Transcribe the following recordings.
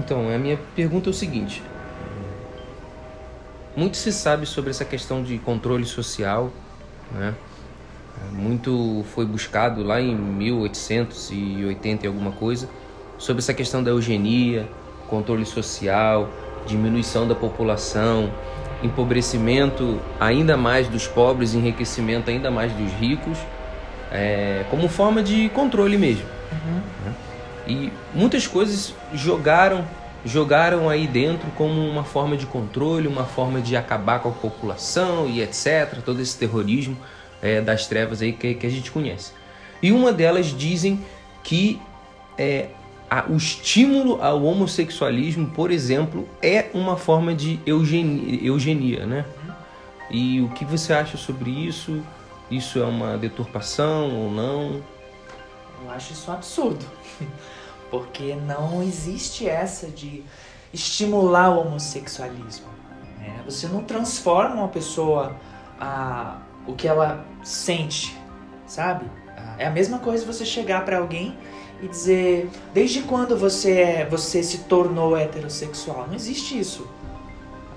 Então, a minha pergunta é o seguinte: muito se sabe sobre essa questão de controle social, né? Muito foi buscado lá em 1880 e alguma coisa sobre essa questão da eugenia, controle social, diminuição da população, empobrecimento ainda mais dos pobres, enriquecimento ainda mais dos ricos, é, como forma de controle mesmo. Uhum. Né? E muitas coisas jogaram jogaram aí dentro como uma forma de controle, uma forma de acabar com a população e etc. Todo esse terrorismo é, das trevas aí que, que, a gente conhece. E uma delas dizem que é, a, o estímulo ao homossexualismo, por exemplo, é uma forma de eugenia, eugenia, né? E o que você acha sobre isso? Isso é uma deturpação ou não? Eu acho isso um absurdo. Porque não existe essa de estimular o homossexualismo. Né? Você não transforma uma pessoa a o que ela sente, sabe? É a mesma coisa você chegar para alguém e dizer desde quando você é, você se tornou heterossexual. Não existe isso.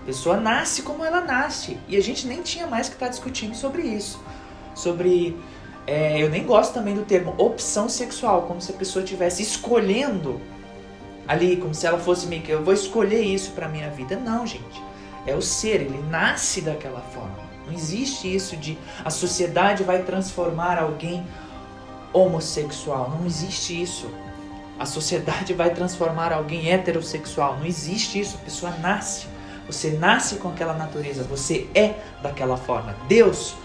A pessoa nasce como ela nasce e a gente nem tinha mais que estar tá discutindo sobre isso, sobre é, eu nem gosto também do termo opção sexual, como se a pessoa estivesse escolhendo ali, como se ela fosse meio que eu vou escolher isso para minha vida. Não, gente. É o ser, ele nasce daquela forma. Não existe isso de a sociedade vai transformar alguém homossexual. Não existe isso. A sociedade vai transformar alguém heterossexual. Não existe isso. A pessoa nasce. Você nasce com aquela natureza. Você é daquela forma. Deus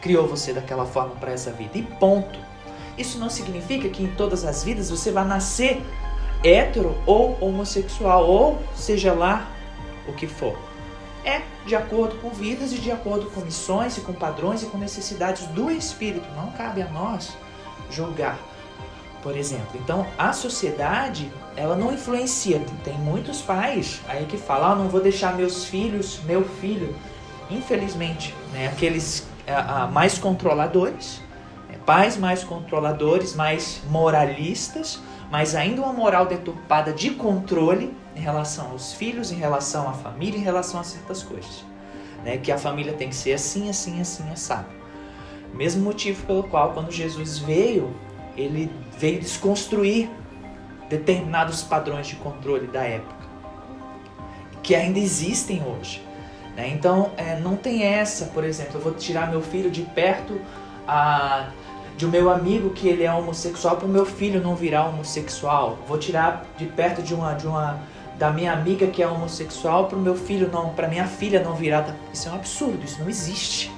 criou você daquela forma para essa vida. E ponto. Isso não significa que em todas as vidas você vai nascer hétero ou homossexual, ou seja lá o que for. É de acordo com vidas e de acordo com missões e com padrões e com necessidades do espírito. Não cabe a nós julgar, por exemplo. Então, a sociedade, ela não influencia. Tem muitos pais aí que falam: ah, não vou deixar meus filhos, meu filho, infelizmente, né, aqueles mais controladores, né? pais mais controladores, mais moralistas, mas ainda uma moral deturpada de controle em relação aos filhos, em relação à família, em relação a certas coisas. Né? Que a família tem que ser assim, assim, assim, assado. Mesmo motivo pelo qual, quando Jesus veio, ele veio desconstruir determinados padrões de controle da época, que ainda existem hoje. Né? Então, é, não tem essa, por exemplo, eu vou tirar meu filho de perto a, de um meu amigo que ele é homossexual para o meu filho não virar homossexual. Vou tirar de perto de uma, de uma da minha amiga que é homossexual para o meu filho não, para minha filha não virar. Isso é um absurdo, isso não existe.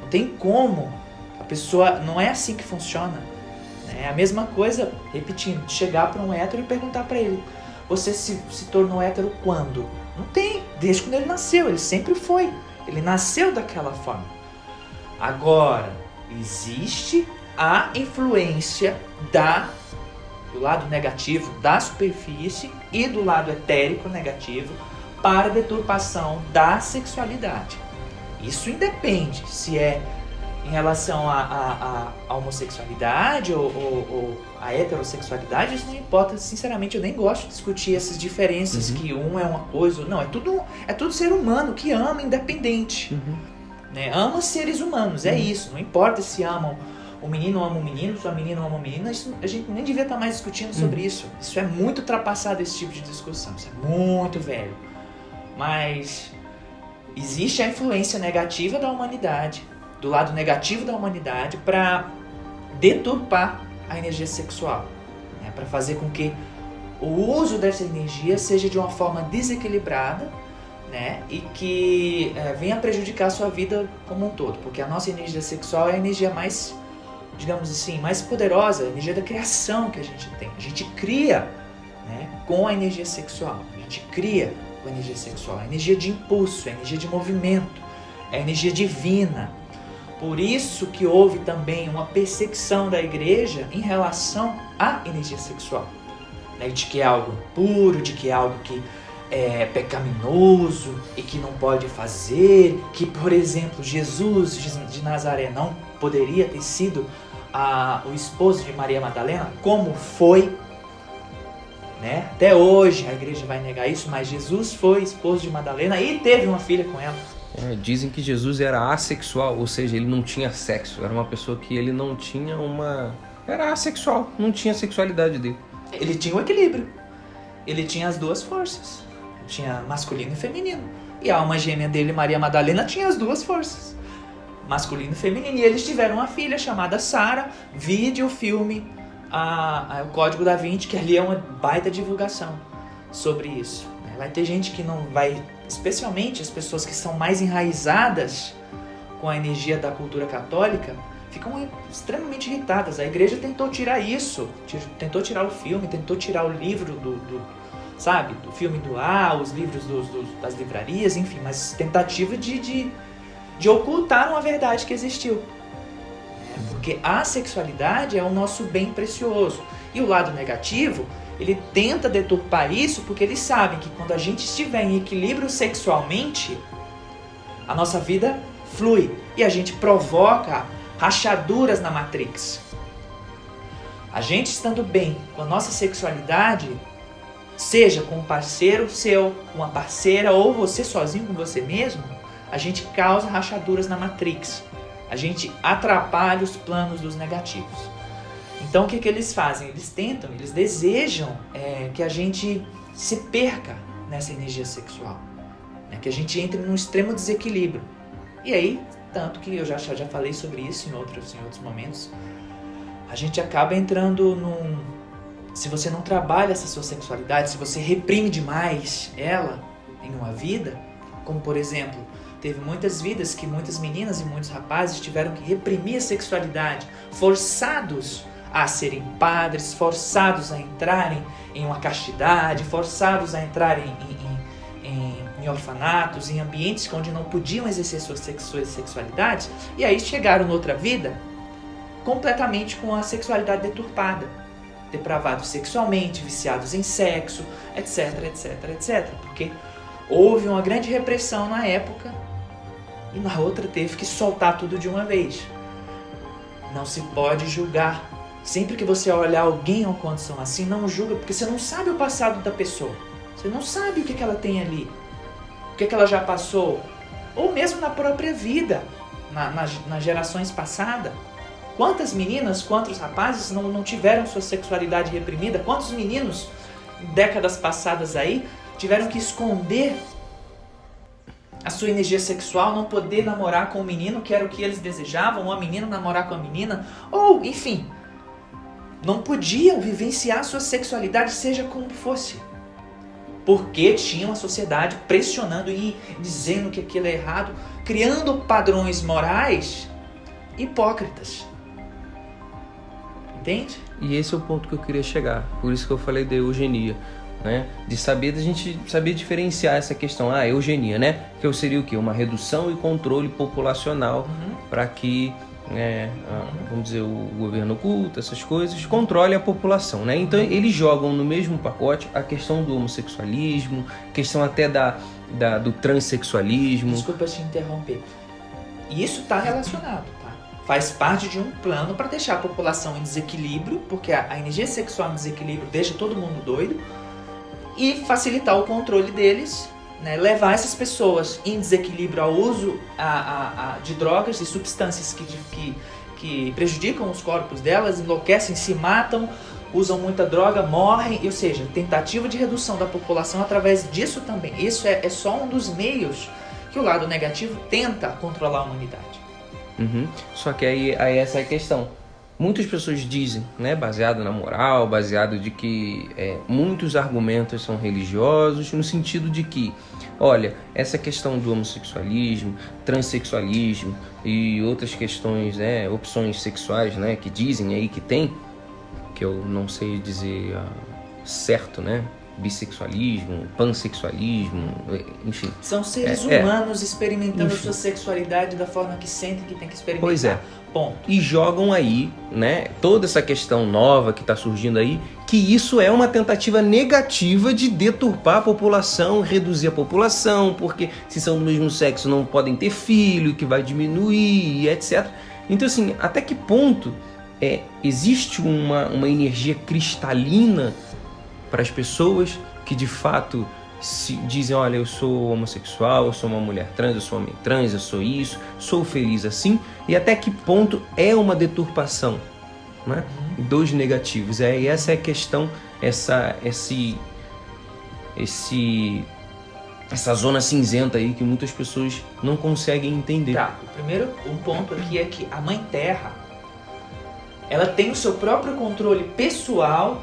Não tem como. A pessoa não é assim que funciona. É a mesma coisa, repetindo, chegar para um hétero e perguntar para ele: você se, se tornou hétero quando? Não tem, desde quando ele nasceu, ele sempre foi. Ele nasceu daquela forma. Agora, existe a influência da do lado negativo da superfície e do lado etérico negativo para a deturpação da sexualidade. Isso independe se é em relação à homossexualidade ou, ou, ou a heterossexualidade, isso não importa. Sinceramente, eu nem gosto de discutir essas diferenças uhum. que um é uma coisa. Não, é tudo, é tudo ser humano que ama independente. Uhum. Né? Ama seres humanos, é uhum. isso. Não importa se amam o menino ama o menino, se a menina ama a menina, isso, a gente nem devia estar mais discutindo sobre uhum. isso. Isso é muito ultrapassado esse tipo de discussão. Isso é muito velho. Mas existe a influência negativa da humanidade, do lado negativo da humanidade, para deturpar a energia sexual, né? para fazer com que o uso dessa energia seja de uma forma desequilibrada né? e que é, venha prejudicar a sua vida como um todo, porque a nossa energia sexual é a energia mais, digamos assim, mais poderosa, a energia da criação que a gente tem. A gente cria né, com a energia sexual, a gente cria com a energia sexual, a energia de impulso, a energia de movimento, a energia divina, por isso que houve também uma perseguição da igreja em relação à energia sexual. Né? De que é algo puro, de que é algo que é pecaminoso e que não pode fazer, que, por exemplo, Jesus de Nazaré não poderia ter sido a, o esposo de Maria Madalena, como foi. Né? Até hoje a igreja vai negar isso, mas Jesus foi esposo de Madalena e teve uma filha com ela. É, dizem que Jesus era assexual, ou seja, ele não tinha sexo. Era uma pessoa que ele não tinha uma. Era assexual, não tinha sexualidade dele. Ele tinha o um equilíbrio. Ele tinha as duas forças. Tinha masculino e feminino. E a alma gêmea dele, Maria Madalena, tinha as duas forças. Masculino e feminino. E eles tiveram uma filha chamada Sara. Vide o filme a, a, O Código da Vinci, que ali é uma baita divulgação sobre isso. Né? Vai ter gente que não vai, especialmente as pessoas que são mais enraizadas com a energia da cultura católica, ficam extremamente irritadas. A igreja tentou tirar isso, tentou tirar o filme, tentou tirar o livro do, do sabe? Do filme do A, os livros dos, dos, das livrarias, enfim, mas tentativa de, de, de ocultar uma verdade que existiu. Porque a sexualidade é o nosso bem precioso. E o lado negativo, ele tenta deturpar isso porque eles sabem que quando a gente estiver em equilíbrio sexualmente, a nossa vida flui e a gente provoca rachaduras na matrix. A gente estando bem com a nossa sexualidade, seja com um parceiro seu, uma parceira ou você sozinho com você mesmo, a gente causa rachaduras na matrix. A gente atrapalha os planos dos negativos. Então o que, que eles fazem? Eles tentam, eles desejam é, que a gente se perca nessa energia sexual, né? que a gente entre num extremo desequilíbrio. E aí, tanto que eu já, já falei sobre isso em outros, em outros momentos, a gente acaba entrando num, se você não trabalha essa sua sexualidade, se você reprime demais ela em uma vida, como por exemplo, teve muitas vidas que muitas meninas e muitos rapazes tiveram que reprimir a sexualidade, forçados a serem padres, forçados a entrarem em uma castidade, forçados a entrarem em, em, em, em orfanatos, em ambientes onde não podiam exercer suas, suas sexualidades, e aí chegaram noutra vida completamente com a sexualidade deturpada depravados sexualmente, viciados em sexo, etc, etc, etc. Porque houve uma grande repressão na época e na outra teve que soltar tudo de uma vez. Não se pode julgar. Sempre que você olhar alguém uma condição assim, não julga, porque você não sabe o passado da pessoa. Você não sabe o que, que ela tem ali, o que, que ela já passou, ou mesmo na própria vida, na, na, nas gerações passadas. Quantas meninas, quantos rapazes não, não tiveram sua sexualidade reprimida? Quantos meninos, décadas passadas aí, tiveram que esconder a sua energia sexual, não poder namorar com o menino que era o que eles desejavam, ou a menina namorar com a menina, ou enfim, não podiam vivenciar sua sexualidade, seja como fosse. Porque tinham a sociedade pressionando e dizendo que aquilo é errado, criando padrões morais hipócritas. Entende? E esse é o ponto que eu queria chegar. Por isso que eu falei da eugenia. Né? De saber, da gente saber diferenciar essa questão, ah, eugenia, né? Que seria o quê? Uma redução e controle populacional uhum. para que, é, a, vamos dizer, o governo oculto, essas coisas, controle a população, né? Então eles jogam no mesmo pacote a questão do homossexualismo, questão até da, da do transexualismo. Desculpa te interromper. E isso está relacionado faz parte de um plano para deixar a população em desequilíbrio, porque a, energia sexual em desequilíbrio deixa todo mundo doido, e facilitar o controle deles, né, levar essas pessoas em desequilíbrio ao uso a, a, a, de drogas e substâncias que, que, que prejudicam os corpos delas, enlouquecem, se matam, usam muita droga, morrem, ou seja, tentativa de redução da população através disso também. Isso é, é só um dos meios que o lado negativo tenta controlar a humanidade. Uhum. Só que aí, aí essa é a questão. Muitas pessoas dizem, né, baseado na moral, baseado de que é, muitos argumentos são religiosos, no sentido de que, olha, essa questão do homossexualismo, transexualismo e outras questões, né, opções sexuais, né, que dizem aí que tem, que eu não sei dizer uh, certo, né, bissexualismo, pansexualismo, enfim. São seres é, é. humanos é, experimentando enfim. sua sexualidade da forma que sentem que tem que experimentar. Pois é. Ponto. E jogam aí, né, toda essa questão nova que está surgindo aí, que isso é uma tentativa negativa de deturpar a população, reduzir a população, porque se são do mesmo sexo não podem ter filho, que vai diminuir, etc. Então, assim, até que ponto é, existe uma, uma energia cristalina para as pessoas que de fato se dizem, olha, eu sou homossexual, eu sou uma mulher trans, eu sou homem trans, eu sou isso, sou feliz assim, e até que ponto é uma deturpação né, dos negativos. É, e essa é a questão, essa, esse, esse, essa zona cinzenta aí que muitas pessoas não conseguem entender. Tá, o primeiro um ponto aqui é que a Mãe Terra, ela tem o seu próprio controle pessoal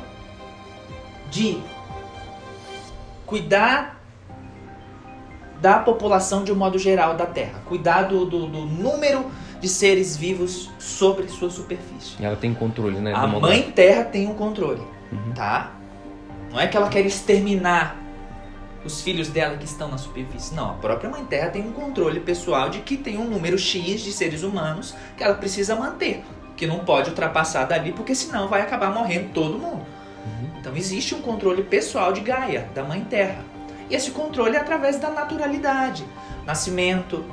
de cuidar da população de um modo geral da Terra, cuidar do, do, do número de seres vivos sobre sua superfície. E ela tem controle, né? A Mãe Terra tem um controle, uhum. tá? Não é que ela quer exterminar os filhos dela que estão na superfície. Não, a própria Mãe Terra tem um controle pessoal de que tem um número X de seres humanos que ela precisa manter, que não pode ultrapassar dali, porque senão vai acabar morrendo todo mundo. Então existe um controle pessoal de Gaia, da Mãe Terra. E esse controle é através da naturalidade. Nascimento,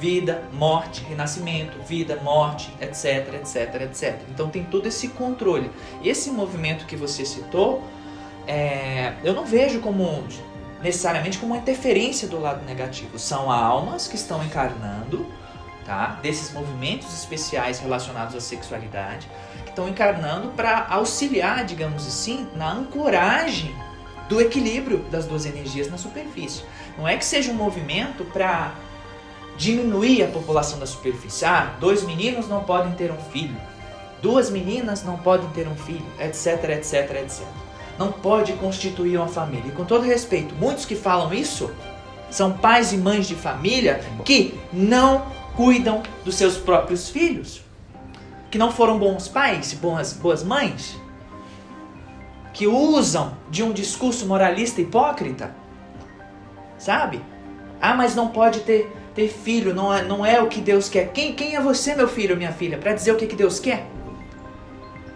vida, morte, renascimento, vida, morte, etc, etc, etc. Então tem todo esse controle. Esse movimento que você citou, é, eu não vejo como necessariamente como uma interferência do lado negativo. São almas que estão encarnando, tá? Desses movimentos especiais relacionados à sexualidade estão encarnando para auxiliar, digamos assim, na ancoragem do equilíbrio das duas energias na superfície. Não é que seja um movimento para diminuir a população da superfície. Ah, dois meninos não podem ter um filho, duas meninas não podem ter um filho, etc, etc, etc. Não pode constituir uma família. E com todo respeito, muitos que falam isso são pais e mães de família que não cuidam dos seus próprios filhos que não foram bons pais, boas, boas mães, que usam de um discurso moralista hipócrita, sabe? Ah, mas não pode ter, ter filho, não é, não é o que Deus quer. Quem, quem é você, meu filho minha filha, para dizer o que, que Deus quer?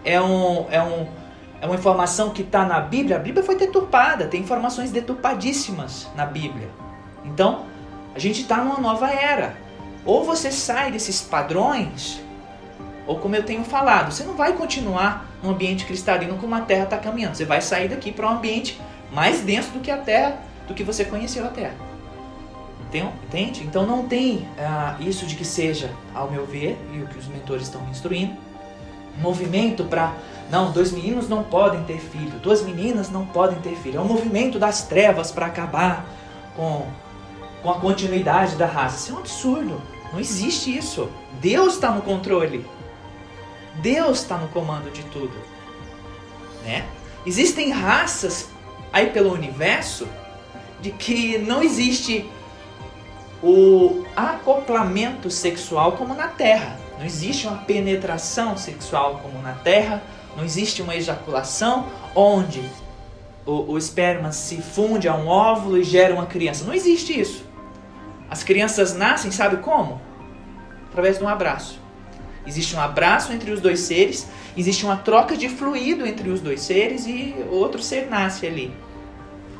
É, um, é, um, é uma informação que está na Bíblia. A Bíblia foi deturpada, tem informações deturpadíssimas na Bíblia. Então, a gente está numa nova era. Ou você sai desses padrões ou como eu tenho falado, você não vai continuar num ambiente cristalino como a Terra está caminhando. Você vai sair daqui para um ambiente mais denso do que a Terra, do que você conheceu a Terra. Entende? Então não tem ah, isso de que seja, ao meu ver, e o que os mentores estão me instruindo, movimento para não, dois meninos não podem ter filho, duas meninas não podem ter filho. É um movimento das trevas para acabar com, com a continuidade da raça. Isso é um absurdo. Não existe isso. Deus está no controle. Deus está no comando de tudo. Né? Existem raças aí pelo universo de que não existe o acoplamento sexual como na Terra. Não existe uma penetração sexual como na Terra. Não existe uma ejaculação onde o, o esperma se funde a um óvulo e gera uma criança. Não existe isso. As crianças nascem, sabe como? Através de um abraço. Existe um abraço entre os dois seres, existe uma troca de fluido entre os dois seres e outro ser nasce ali.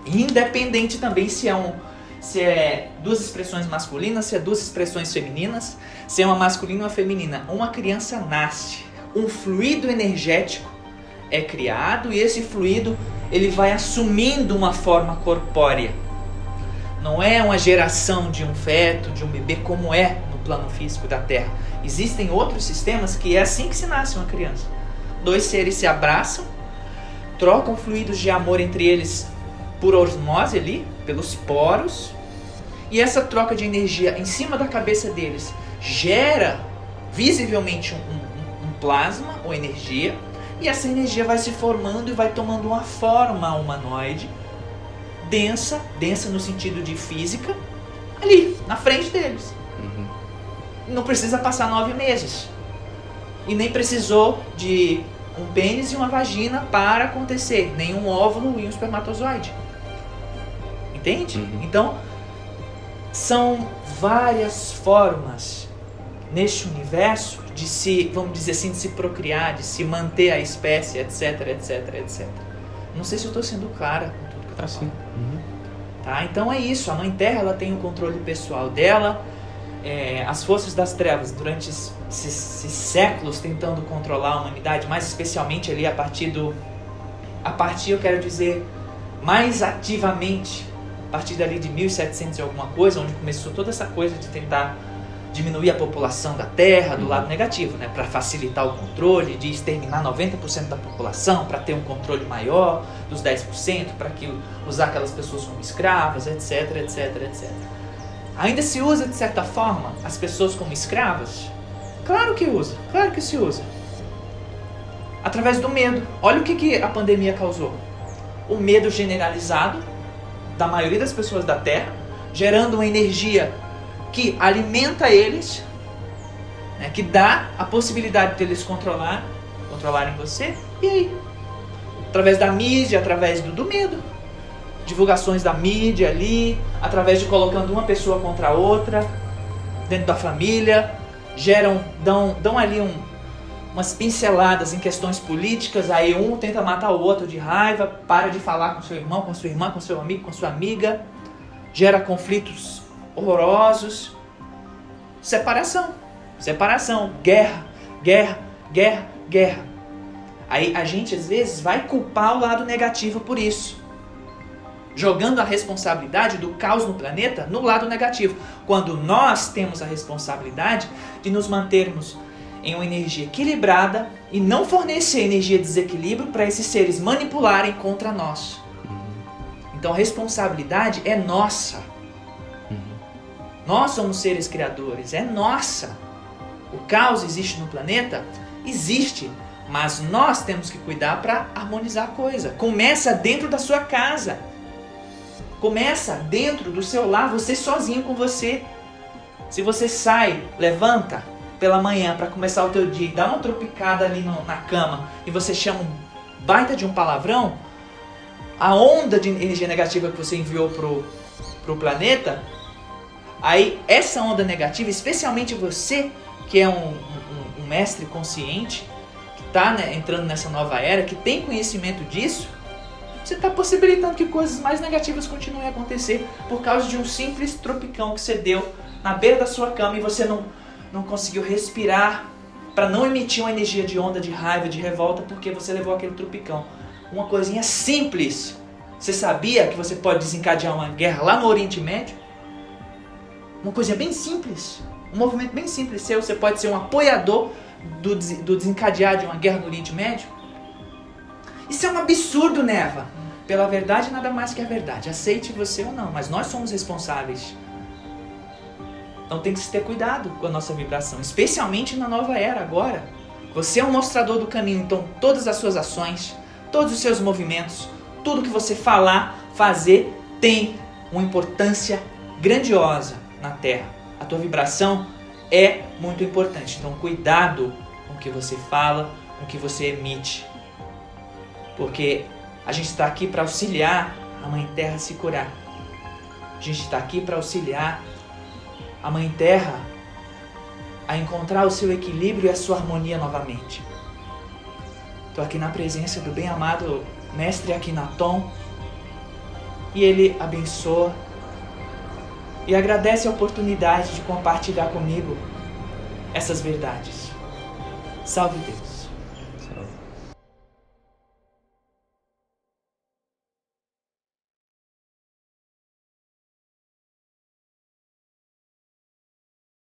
Independente também se é um se é duas expressões masculinas, se é duas expressões femininas, se é uma masculina ou uma feminina, uma criança nasce, um fluido energético é criado e esse fluido ele vai assumindo uma forma corpórea. Não é uma geração de um feto, de um bebê como é plano físico da Terra Existem outros sistemas que é assim que se nasce uma criança. Dois seres se abraçam, trocam fluidos de amor entre eles por osmose ali, pelos poros, e essa troca de energia em cima da cabeça deles gera visivelmente um, um, um plasma ou energia, e essa energia vai se formando e vai tomando uma forma humanoide densa, densa no sentido de física, ali, na frente deles não precisa passar nove meses. E nem precisou de um pênis e uma vagina para acontecer, nem um óvulo e um espermatozoide. Entende? Uhum. Então, são várias formas neste universo de se, vamos dizer assim, de se procriar, de se manter a espécie, etc, etc, etc. Não sei se eu estou sendo clara com tudo que eu estou assim. Uhum. Tá? Então é isso, a Mãe Terra ela tem o controle pessoal dela, é, as forças das trevas durante esses, esses, séculos tentando controlar a humanidade, mais especialmente ali a partir do a partir eu quero dizer mais ativamente a partir dali de 1700 e alguma coisa, onde começou toda essa coisa de tentar diminuir a população da Terra do lado negativo, né, para facilitar o controle, de exterminar 90% da população, para ter um controle maior dos 10%, para que usar aquelas pessoas como escravas, etc, etc, etc. Ainda se usa de certa forma as pessoas como escravas? Claro que usa, claro que se usa. Através do medo. Olha o que, que a pandemia causou. O medo generalizado da maioria das pessoas da Terra, gerando uma energia que alimenta eles, né, que dá a possibilidade de eles controlar, controlarem você. E aí? Através da mídia, através do, do medo. Divulgações da mídia ali, através de colocando uma pessoa contra a outra, dentro da família, geram, dão, dão ali um, umas pinceladas em questões políticas, aí um tenta matar o outro de raiva, para de falar com seu irmão, com sua irmã, com seu amigo, com sua amiga, gera conflitos horrorosos. Separação. Separação. Guerra. Guerra. Guerra. Guerra. Aí a gente às vezes vai culpar o lado negativo por isso. Jogando a responsabilidade do caos no planeta no lado negativo. Quando nós temos a responsabilidade de nos mantermos em uma energia equilibrada e não fornecer energia de desequilíbrio para esses seres manipularem contra nós. Então a responsabilidade é nossa. Nós somos seres criadores, é nossa. O caos existe no planeta? Existe, mas nós temos que cuidar para harmonizar a coisa. Começa dentro da sua casa. Começa dentro do seu lar, você sozinho com você. Se você sai, levanta pela manhã para começar o teu dia, dá uma tropicada ali no, na cama e você chama um baita de um palavrão, a onda de energia negativa que você enviou pro, pro planeta Aí essa onda negativa, especialmente você que é um, um, um mestre consciente, que está né, entrando nessa nova era, que tem conhecimento disso, você está possibilitando que coisas mais negativas continuem a acontecer por causa de um simples tropicão que você deu na beira da sua cama e você não, não conseguiu respirar para não emitir uma energia de onda de raiva, de revolta, porque você levou aquele tropicão. Uma coisinha simples. Você sabia que você pode desencadear uma guerra lá no Oriente Médio? Uma coisa bem simples. Um movimento bem simples seu. Você pode ser um apoiador do, do desencadear de uma guerra no Oriente Médio. Isso é um absurdo, Neva. Pela verdade, nada mais que a verdade. Aceite você ou não, mas nós somos responsáveis. Então tem que se ter cuidado com a nossa vibração, especialmente na nova era agora. Você é um mostrador do caminho, então todas as suas ações, todos os seus movimentos, tudo que você falar, fazer, tem uma importância grandiosa na Terra. A tua vibração é muito importante. Então, cuidado com o que você fala, com o que você emite. Porque a gente está aqui para auxiliar a Mãe Terra a se curar. A gente está aqui para auxiliar a Mãe Terra a encontrar o seu equilíbrio e a sua harmonia novamente. Estou aqui na presença do bem-amado Mestre Akhenaton e ele abençoa e agradece a oportunidade de compartilhar comigo essas verdades. Salve Deus.